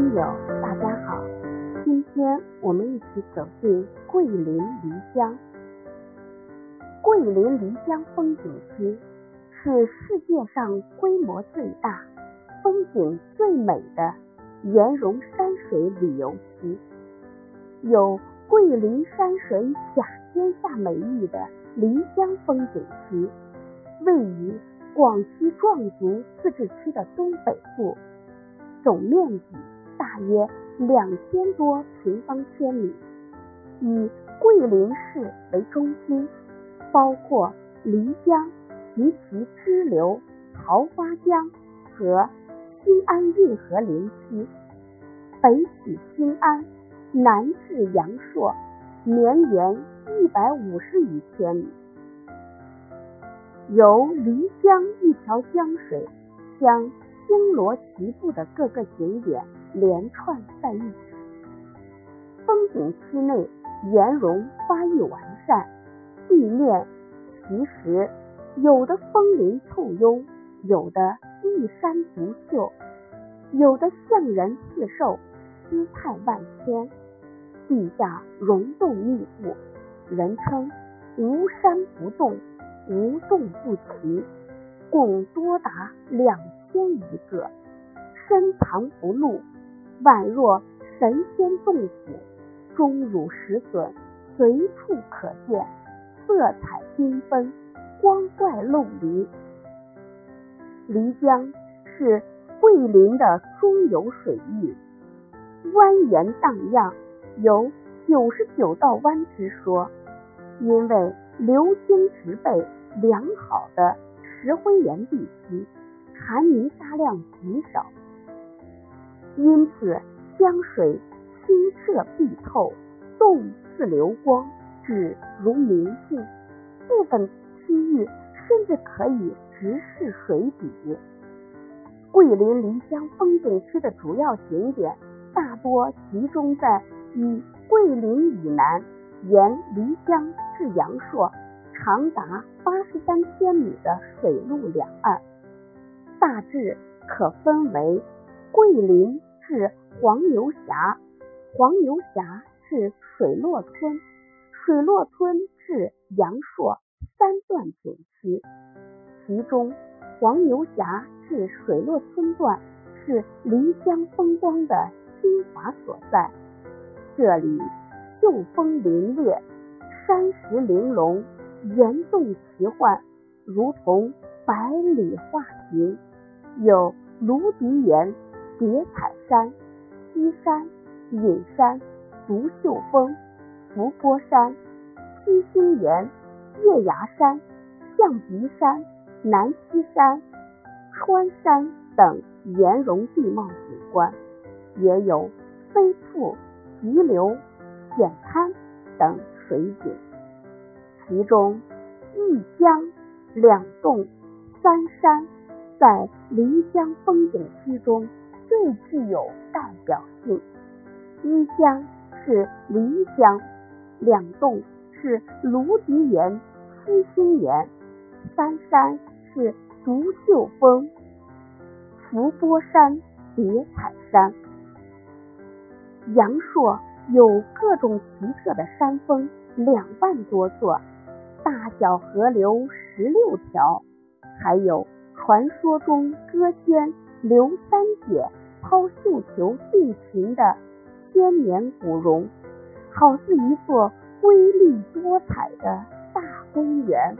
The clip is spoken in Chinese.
听友，大家好，今天我们一起走进桂林漓江。桂林漓江风景区是世界上规模最大、风景最美的岩溶山水旅游区，有“桂林山水甲天下”美誉的漓江风景区，位于广西壮族自治区的东北部，总面积大约两千多平方千米，以桂林市为中心。包括漓江及其支流桃花江和新安运河林区，北起新安，南至阳朔，绵延一百五十余千米。由漓江一条江水将星罗棋布的各个景点连串在一起，风景区内岩溶发育完善。地面奇石有的峰林簇拥，有的一山独秀，有的像人似兽，姿态万千。地下溶洞密布，人称无山不洞，无洞不奇，共多达两千余个，深藏不露，宛若神仙洞府，钟乳石笋随处可见。色彩缤纷，光怪陆离。漓江是桂林的中游水域，蜿蜒荡漾，有九十九道弯之说。因为流经植被良好的石灰岩地区，含泥沙量极少，因此江水清澈碧透，洞似流光。只如明镜，部分区域甚至可以直视水底。桂林漓江风景区的主要景点大多集中在以桂林以南，沿漓江至阳朔长达八十三千米的水路两岸，大致可分为桂林至黄牛峡、黄牛峡至水落村。水落村至阳朔三段景区，其中黄牛峡至水落村段是漓江风光的精华所在。这里秀峰林立，山石玲珑，岩洞奇幻，如同百里画屏。有芦笛岩、叠彩山、西山、隐山、独秀峰。伏波山、七星岩、月牙山、象鼻山、南溪山、川山等岩溶地貌景观，也有飞瀑、急流、险滩等水景。其中，一江两洞三山在漓江风景区中最具有代表性。一江是漓江。两洞是芦笛岩、七星岩，三山是独秀峰、伏波山、叠彩山。阳朔有各种奇特的山峰两万多座，大小河流十六条，还有传说中歌仙刘三姐抛绣球殉情的千年古榕。好似一座瑰丽多彩的大公园。